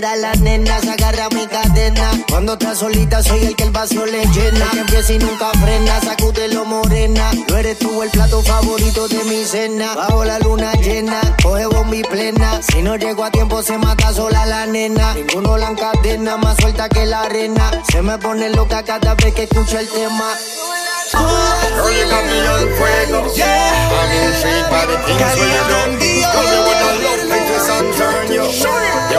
la nena, se agarra mi cadena. Cuando estás solita soy el que el vaso le llena. que empieza y nunca frena, lo morena. No eres tú el plato favorito de mi cena. Bajo la luna llena, coge bombi plena. Si no llego a tiempo se mata sola la nena. Ninguno la encadena, más suelta que la arena. Se me pone loca cada vez que escucho el tema. Got me on fuego. Yeah. I'm intrigued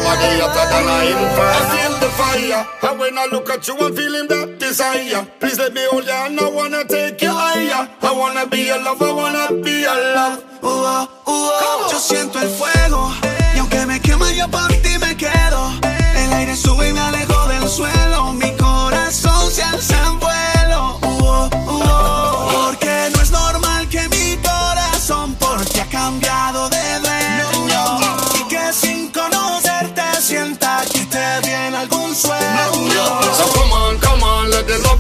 Body hotter than a inferno. I feel the fire. And when I look at you, I'm feeling that desire. Please let me hold you and I wanna take you higher. I wanna be your love, I wanna be your love. Uh, uh, uh. Yo siento el fuego. Y aunque me quema, yo por ti me quedo. El aire sube y me alejo del suelo. Mi corazón se alza en vuelo. de los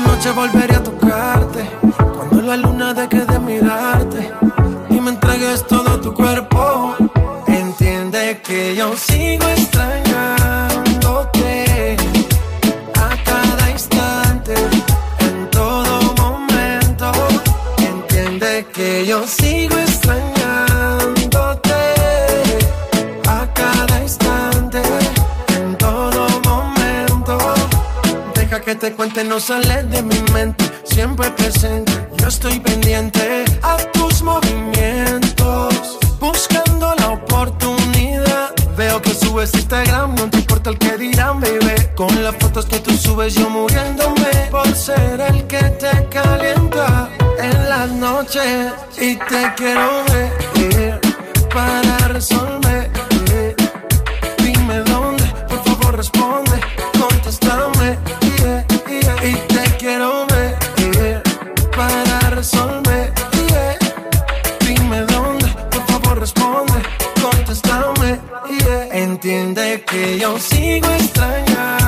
de noche volveré a tocarte. Cuando la luna deje de mirarte y me entregues todo tu cuerpo, entiende que yo sigo estando. No sale de mi mente, siempre presente. Yo estoy pendiente a tus movimientos, buscando la oportunidad. Veo que subes Instagram, no te importa el que dirán, bebé. Con las fotos que tú subes, yo muriéndome por ser el que te calienta en las noches. Y te quiero ver para resolver entiende que yo sigo extrañando.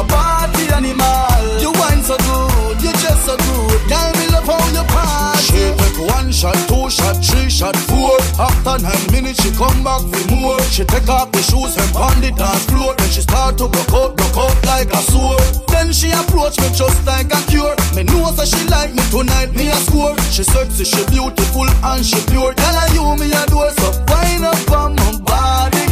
a party animal. You wine so good, you just so good. Girl, me love how you party. She take one shot, two shot, three shot, four. After nine minutes, she come back for more. She take off the shoes and pound the dance floor. Then she start to go out, go out like a sword. Then she approach me just like a cure. Me know that she like me tonight, me a score. She sexy, she beautiful and she pure. Tell her you me a door, so wind up on my body.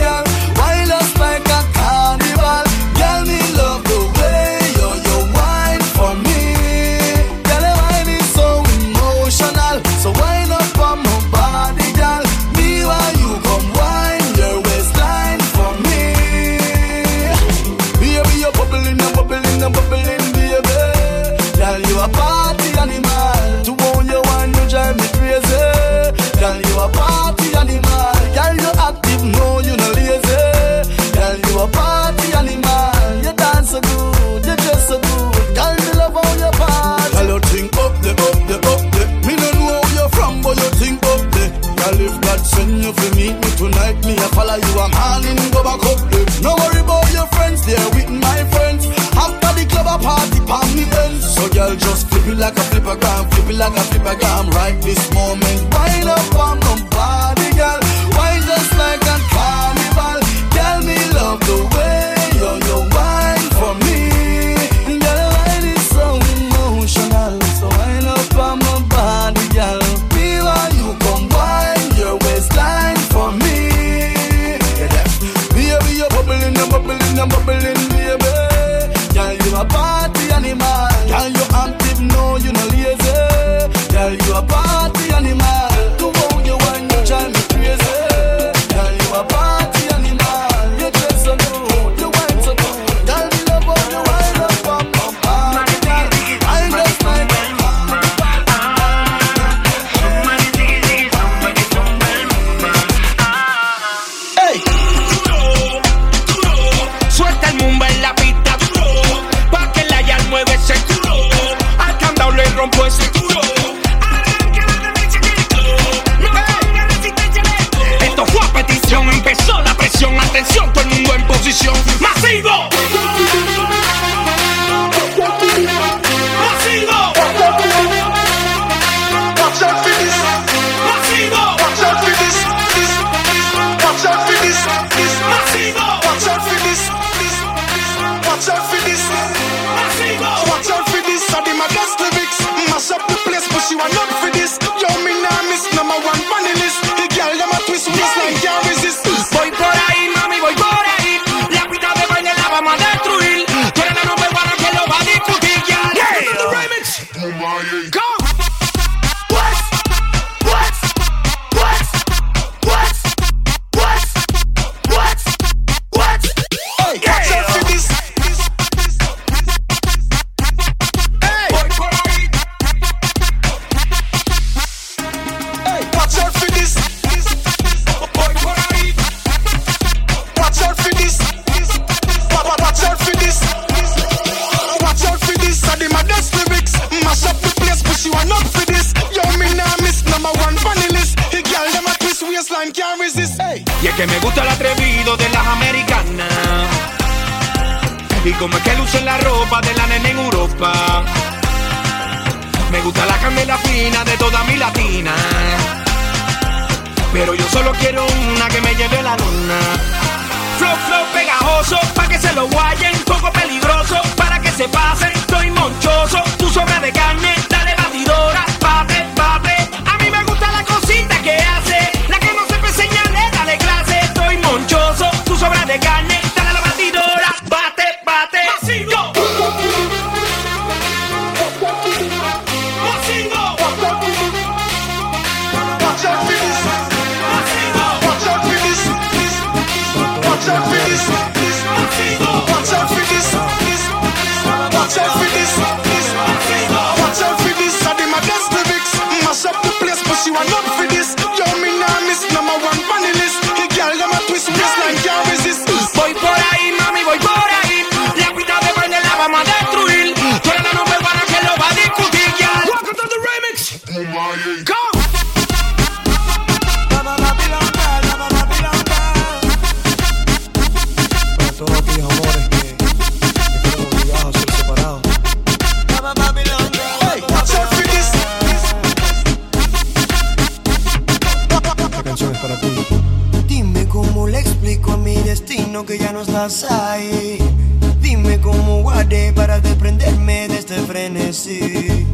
Dime cómo guardé para desprenderme de este frenesí.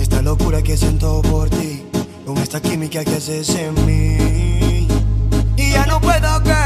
Esta locura que siento por ti, con esta química que haces en mí. Y ya no puedo caer,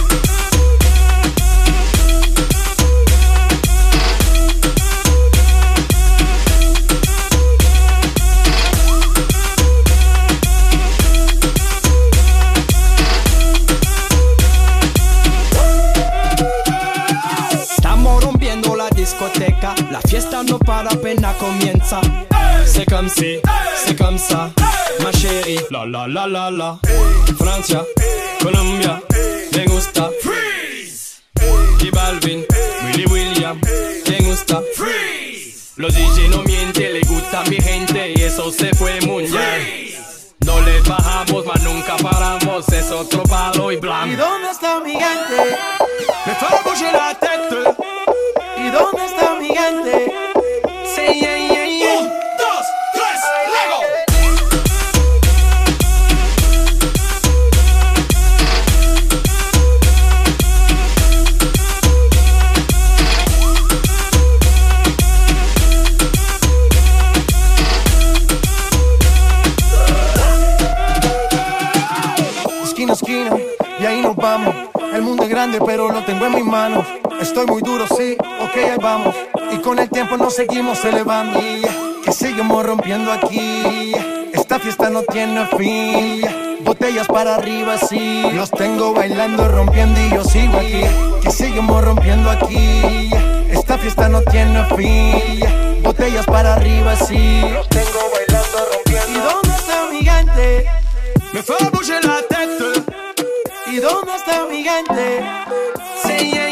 Apenas comienza. C'est comme si, c'est comme ça, ma chérie. La la la la la. Francia, Colombia, me gusta. Freeze. Y Balvin, Willy William, me gusta. Freeze. Los DJ no mienten, le gusta a mi gente y eso se fue muy bien. No le bajamos, mas nunca paramos, es otro palo y ¿Y blanco. dónde está mi gente? Me fait bouger tengo en mis manos. Estoy muy duro, sí, ok, ahí vamos. Y con el tiempo nos seguimos elevando. Que seguimos rompiendo aquí. Esta fiesta no tiene fin. Botellas para arriba, sí. Los tengo bailando, rompiendo y yo sigo aquí. Que seguimos rompiendo aquí. Esta fiesta no tiene fin. Botellas para arriba, sí. Los tengo bailando, rompiendo. ¿Y dónde está mi gente? Me fait bouger la tête. ¿Y dónde está mi gente? Sí, yeah, yeah, yeah.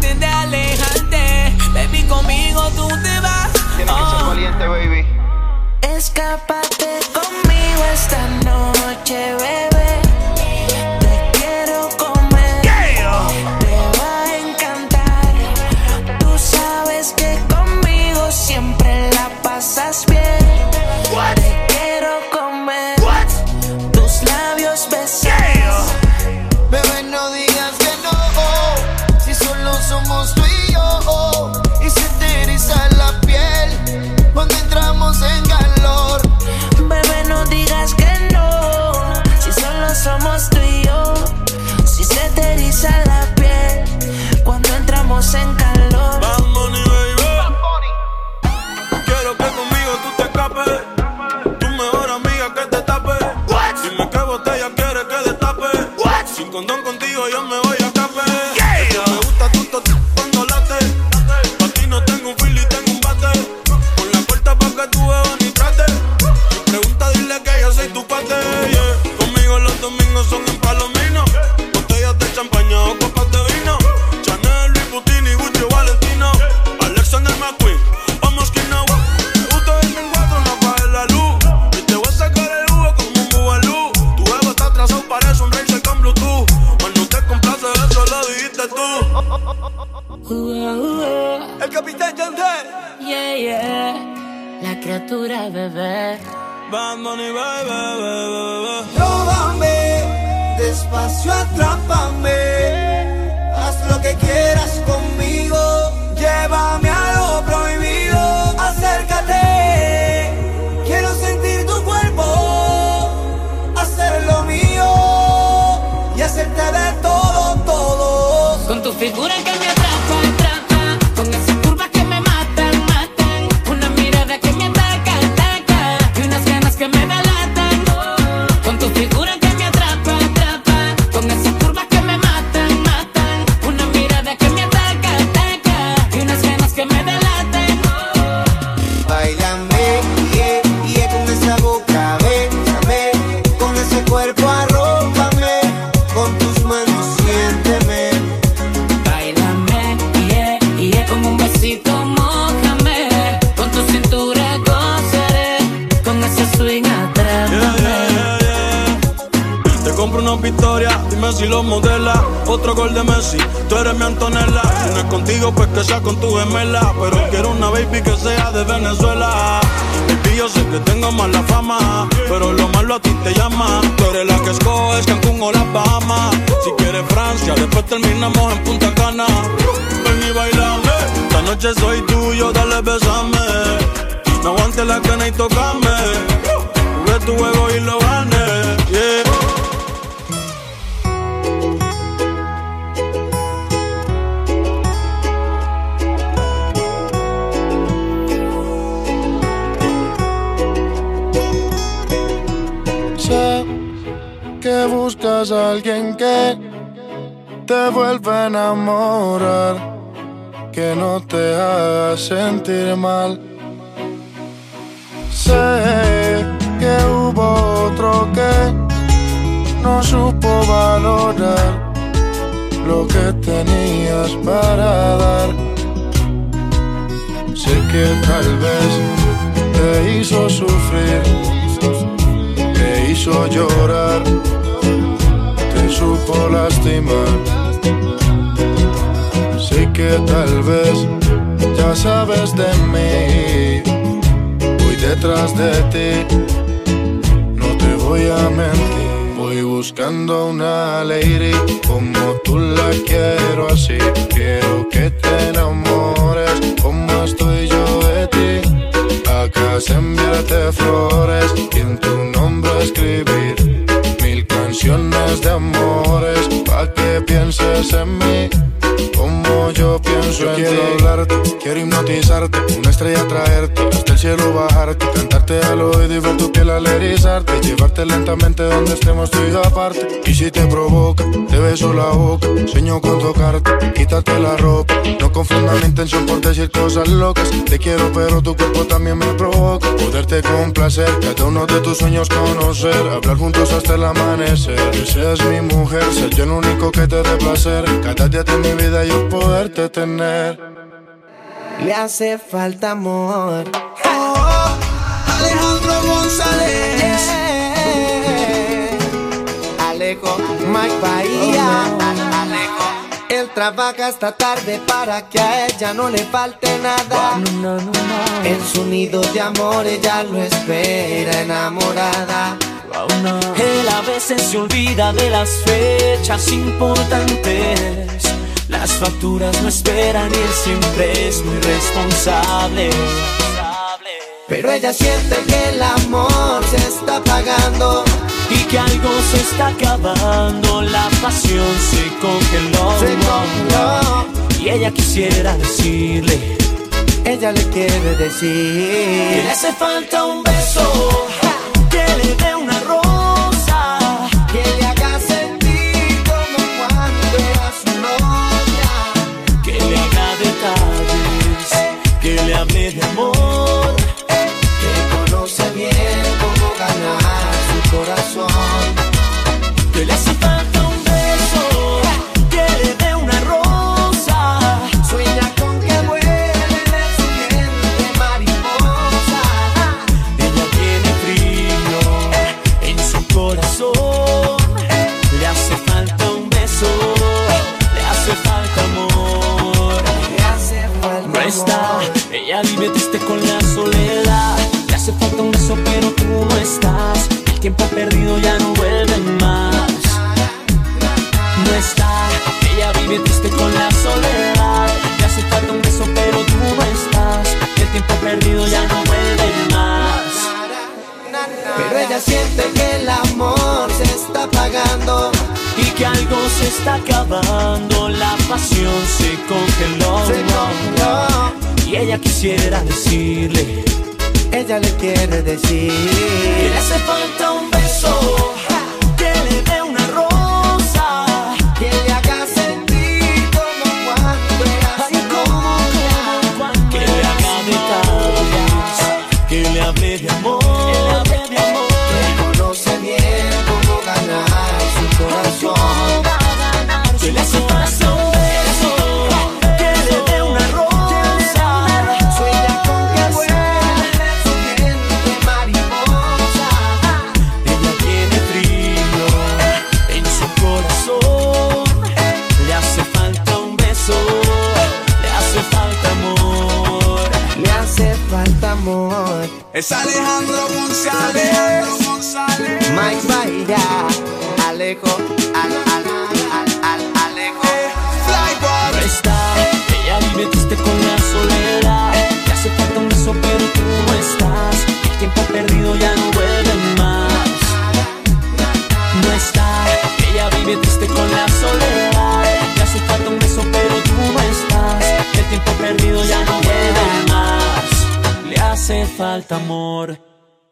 traten de alejarte. Baby, conmigo tú te vas. Tienes oh. que ser oh. valiente, baby. Escapa. Figura que noche soy tuyo, dale besame. No aguantes la cana y tocame. Jugué tu juego y lo gané. Yeah. Sé que buscas a alguien que te vuelva a enamorar, que no te haga sentir mal. Sé que hubo otro que no supo valorar lo que tenías para dar. Sé que tal vez te hizo sufrir, te hizo llorar, te supo lastimar. Que tal vez ya sabes de mí, voy detrás de ti, no te voy a mentir. Voy buscando una lady como tú la quiero así. Quiero que te enamores como estoy yo de ti. Acá se enviarte flores y en tu nombre escribir mil canciones de amores pa' que pienses en mí. Como yo pienso en quiero hablarte, quiero hipnotizarte, una estrella traerte, hasta el cielo bajarte, cantarte al oído y ver tu piel al erizarte, llevarte lentamente donde estemos tú yo aparte. Y si te provoca, te beso la boca, sueño con tocarte, quítate la ropa. No confunda mi intención por decir cosas locas. Te quiero, pero tu cuerpo también me provoca. Poderte complacer, cada uno de tus sueños conocer, hablar juntos hasta el amanecer. Que seas mi mujer, ser yo el único que te dé placer. Cada día de mi vida yo poderte tener. Le hace falta amor. Alejandro González. Alejo, Mike Bahía. Alejo. Él trabaja hasta tarde para que a ella no le falte nada. En su nido de amor ella lo espera enamorada. Él a veces se olvida de las fechas importantes. Las facturas no esperan y él siempre es muy responsable. Pero ella siente que el amor se está apagando. Y que algo se está acabando, la pasión se congeló. Se congeló. Y ella quisiera decirle Ella le quiere que decir. le hace falta un beso, que le dé una rosa. De amor,